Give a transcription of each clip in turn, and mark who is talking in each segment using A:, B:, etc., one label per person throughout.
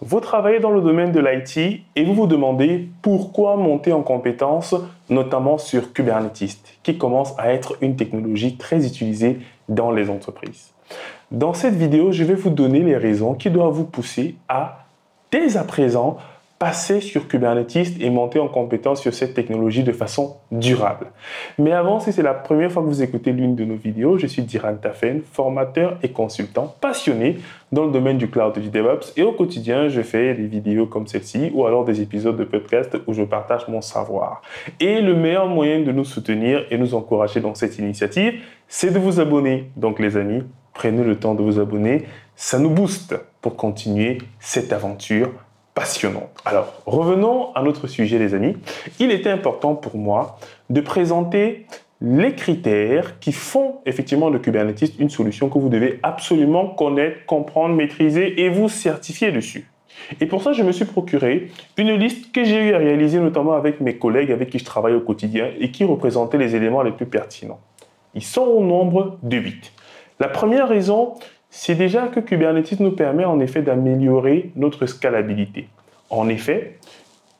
A: Vous travaillez dans le domaine de l'IT et vous vous demandez pourquoi monter en compétences, notamment sur Kubernetes, qui commence à être une technologie très utilisée dans les entreprises. Dans cette vidéo, je vais vous donner les raisons qui doivent vous pousser à, dès à présent, passer sur Kubernetes et monter en compétence sur cette technologie de façon durable. Mais avant, si c'est la première fois que vous écoutez l'une de nos vidéos, je suis Diran Tafen, formateur et consultant passionné dans le domaine du cloud du DevOps et au quotidien, je fais des vidéos comme celle-ci ou alors des épisodes de podcast où je partage mon savoir. Et le meilleur moyen de nous soutenir et nous encourager dans cette initiative, c'est de vous abonner. Donc les amis, prenez le temps de vous abonner, ça nous booste pour continuer cette aventure passionnante. Alors, revenons à notre sujet, les amis. Il était important pour moi de présenter les critères qui font effectivement de Kubernetes une solution que vous devez absolument connaître, comprendre, maîtriser et vous certifier dessus. Et pour ça, je me suis procuré une liste que j'ai eu à réaliser notamment avec mes collègues avec qui je travaille au quotidien et qui représentaient les éléments les plus pertinents. Ils sont au nombre de 8. La première raison, c'est déjà que Kubernetes nous permet en effet d'améliorer notre scalabilité. En effet,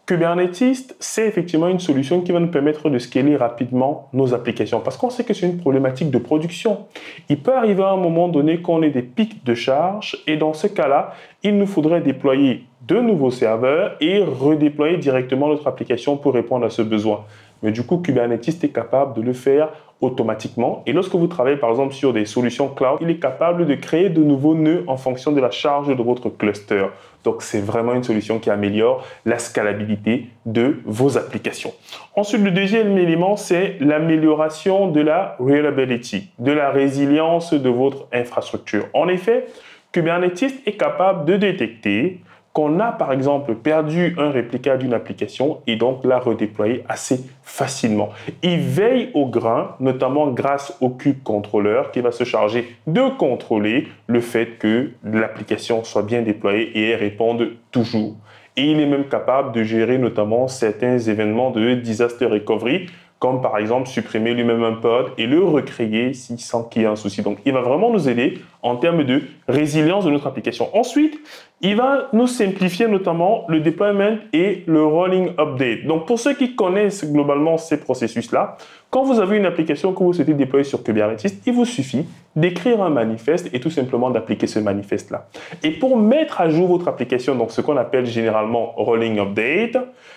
A: Kubernetes, c'est effectivement une solution qui va nous permettre de scaler rapidement nos applications parce qu'on sait que c'est une problématique de production. Il peut arriver à un moment donné qu'on ait des pics de charge et dans ce cas-là, il nous faudrait déployer de nouveaux serveurs et redéployer directement notre application pour répondre à ce besoin. Mais du coup, Kubernetes est capable de le faire automatiquement. Et lorsque vous travaillez par exemple sur des solutions cloud, il est capable de créer de nouveaux nœuds en fonction de la charge de votre cluster. Donc c'est vraiment une solution qui améliore la scalabilité de vos applications. Ensuite, le deuxième élément, c'est l'amélioration de la reliability, de la résilience de votre infrastructure. En effet, Kubernetes est capable de détecter qu'on a par exemple perdu un réplica d'une application et donc la redéployer assez facilement. Il veille au grain, notamment grâce au cube contrôleur qui va se charger de contrôler le fait que l'application soit bien déployée et réponde toujours. Et il est même capable de gérer notamment certains événements de disaster recovery comme par exemple supprimer lui-même un pod et le recréer si sans qu'il y ait un souci. Donc, il va vraiment nous aider en termes de résilience de notre application. Ensuite, il va nous simplifier notamment le deployment et le rolling update. Donc, pour ceux qui connaissent globalement ces processus-là, quand vous avez une application que vous souhaitez déployer sur Kubernetes, il vous suffit d'écrire un manifeste et tout simplement d'appliquer ce manifeste-là. Et pour mettre à jour votre application, donc ce qu'on appelle généralement rolling update,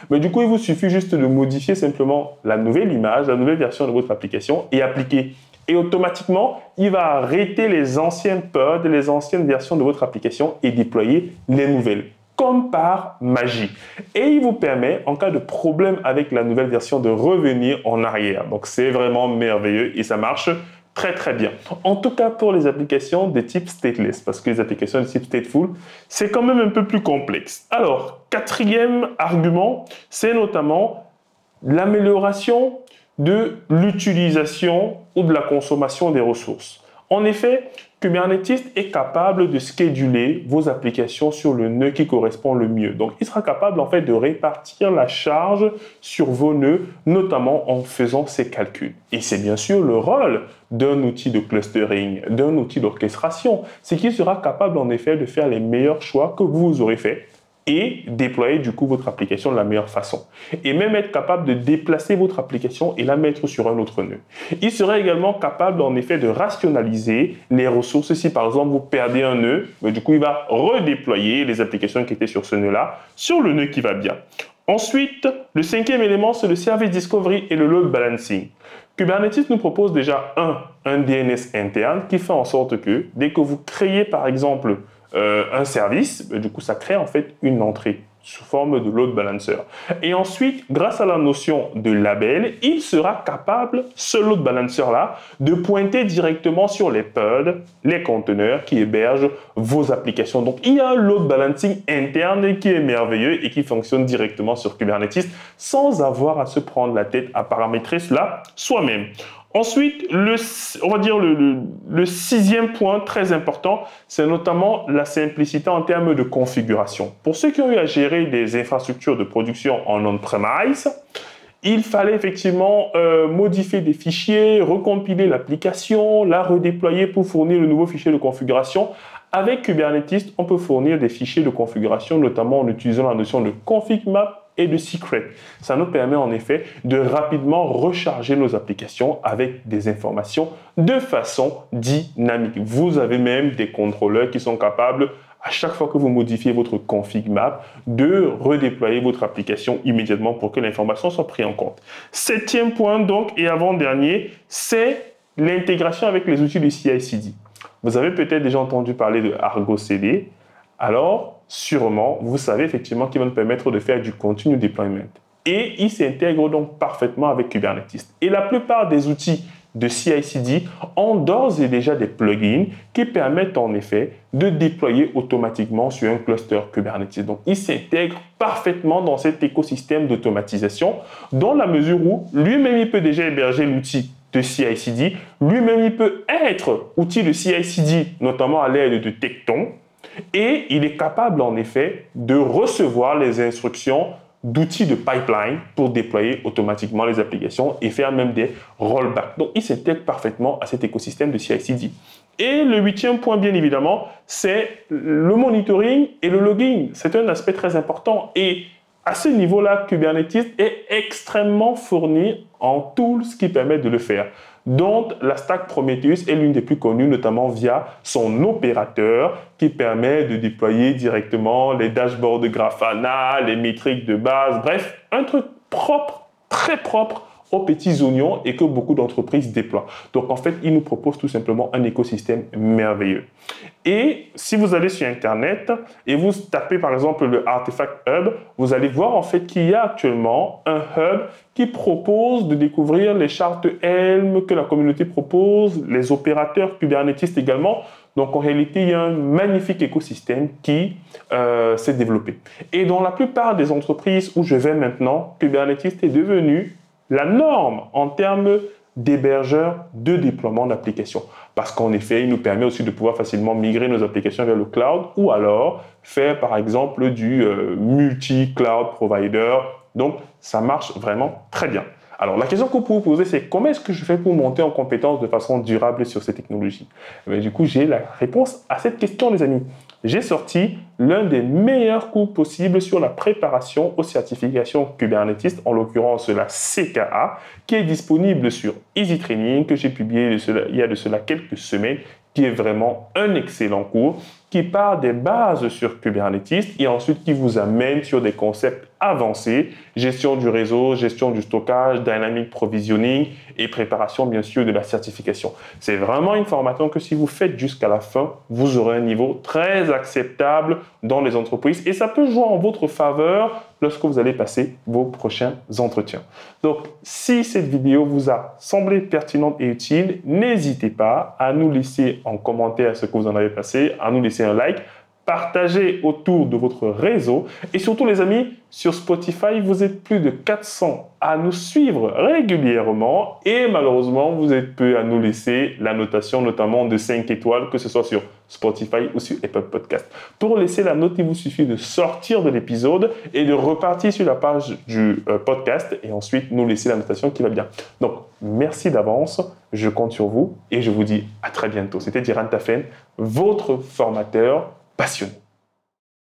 A: mais du coup, il vous suffit juste de modifier simplement la nouvelle image, la nouvelle version de votre application et appliquer. Et automatiquement, il va arrêter les anciennes pods, les anciennes versions de votre application et déployer les nouvelles comme par magie. Et il vous permet, en cas de problème avec la nouvelle version, de revenir en arrière. Donc c'est vraiment merveilleux et ça marche très très bien. En tout cas pour les applications de type stateless, parce que les applications de type stateful, c'est quand même un peu plus complexe. Alors, quatrième argument, c'est notamment l'amélioration de l'utilisation ou de la consommation des ressources. En effet, Kubernetes est capable de scheduler vos applications sur le nœud qui correspond le mieux. Donc, il sera capable en fait de répartir la charge sur vos nœuds, notamment en faisant ces calculs. Et c'est bien sûr le rôle d'un outil de clustering, d'un outil d'orchestration. C'est qu'il sera capable en effet de faire les meilleurs choix que vous aurez faits et déployer du coup votre application de la meilleure façon. Et même être capable de déplacer votre application et la mettre sur un autre nœud. Il serait également capable en effet de rationaliser les ressources. Si par exemple vous perdez un nœud, mais du coup il va redéployer les applications qui étaient sur ce nœud-là sur le nœud qui va bien. Ensuite, le cinquième élément, c'est le service discovery et le load balancing. Kubernetes nous propose déjà un, un DNS interne qui fait en sorte que dès que vous créez par exemple euh, un service, du coup, ça crée en fait une entrée sous forme de load balancer. Et ensuite, grâce à la notion de label, il sera capable, ce load balancer-là, de pointer directement sur les pods, les conteneurs qui hébergent vos applications. Donc, il y a un load balancing interne qui est merveilleux et qui fonctionne directement sur Kubernetes sans avoir à se prendre la tête à paramétrer cela soi-même. Ensuite, le, on va dire le, sixième point très important, c'est notamment la simplicité en termes de configuration. Pour ceux qui ont eu à gérer des infrastructures de production en on-premise, il fallait effectivement euh, modifier des fichiers, recompiler l'application, la redéployer pour fournir le nouveau fichier de configuration Avec Kubernetes, on peut fournir des fichiers de configuration, notamment en utilisant la notion de config map et de secret. Ça nous permet en effet de rapidement recharger nos applications avec des informations de façon dynamique. Vous avez même des contrôleurs qui sont capables à chaque fois que vous modifiez votre config map, de redéployer votre application immédiatement pour que l'information soit prise en compte. Septième point donc et avant-dernier, c'est l'intégration avec les outils du CI/CD. Vous avez peut-être déjà entendu parler de Argo CD. Alors, sûrement, vous savez effectivement qu'il va nous permettre de faire du continue deployment. Et il s'intègre donc parfaitement avec Kubernetes. Et la plupart des outils de CI/CD ont d'ores et déjà des plugins qui permettent en effet de déployer automatiquement sur un cluster Kubernetes. Donc, il s'intègre parfaitement dans cet écosystème d'automatisation dans la mesure où lui-même il peut déjà héberger l'outil de CI/CD, lui-même il peut être outil de CI/CD, notamment à l'aide de Tecton, et il est capable en effet de recevoir les instructions d'outils de pipeline pour déployer automatiquement les applications et faire même des rollbacks. Donc, il s'intègre parfaitement à cet écosystème de CI/CD. Et le huitième point, bien évidemment, c'est le monitoring et le logging. C'est un aspect très important. Et à ce niveau-là, Kubernetes est extrêmement fourni en tools qui permettent de le faire dont la stack Prometheus est l'une des plus connues, notamment via son opérateur qui permet de déployer directement les dashboards de Grafana, les métriques de base, bref, un truc propre, très propre aux petits oignons et que beaucoup d'entreprises déploient. Donc en fait, il nous propose tout simplement un écosystème merveilleux. Et si vous allez sur Internet et vous tapez par exemple le Artifact Hub, vous allez voir en fait qu'il y a actuellement un hub qui propose de découvrir les chartes Helm que la communauté propose, les opérateurs Kubernetes également. Donc en réalité, il y a un magnifique écosystème qui euh, s'est développé. Et dans la plupart des entreprises où je vais maintenant, Kubernetes est devenu la norme en termes d'hébergeurs de déploiement d'applications. Parce qu'en effet, il nous permet aussi de pouvoir facilement migrer nos applications vers le cloud ou alors faire par exemple du euh, multi-cloud provider. Donc, ça marche vraiment très bien. Alors, la question que vous pouvez vous poser, c'est comment est-ce que je fais pour monter en compétence de façon durable sur ces technologies? Eh Du coup, j'ai la réponse à cette question, les amis. J'ai sorti l'un des meilleurs cours possibles sur la préparation aux certifications Kubernetes, en l'occurrence la CKA, qui est disponible sur Easy Training, que j'ai publié il y a de cela quelques semaines, qui est vraiment un excellent cours qui part des bases sur Kubernetes et ensuite qui vous amène sur des concepts avancés, gestion du réseau, gestion du stockage, dynamic provisioning et préparation bien sûr de la certification. C'est vraiment une formation que si vous faites jusqu'à la fin, vous aurez un niveau très acceptable dans les entreprises et ça peut jouer en votre faveur lorsque vous allez passer vos prochains entretiens. Donc, si cette vidéo vous a semblé pertinente et utile, n'hésitez pas à nous laisser en commentaire ce que vous en avez passé, à nous laisser un like partagez autour de votre réseau. Et surtout, les amis, sur Spotify, vous êtes plus de 400 à nous suivre régulièrement. Et malheureusement, vous êtes peu à nous laisser la notation, notamment de 5 étoiles, que ce soit sur Spotify ou sur Apple Podcast. Pour laisser la note, il vous suffit de sortir de l'épisode et de repartir sur la page du euh, podcast et ensuite nous laisser la notation qui va bien. Donc, merci d'avance. Je compte sur vous et je vous dis à très bientôt. C'était Diran Tafen, votre formateur passionné.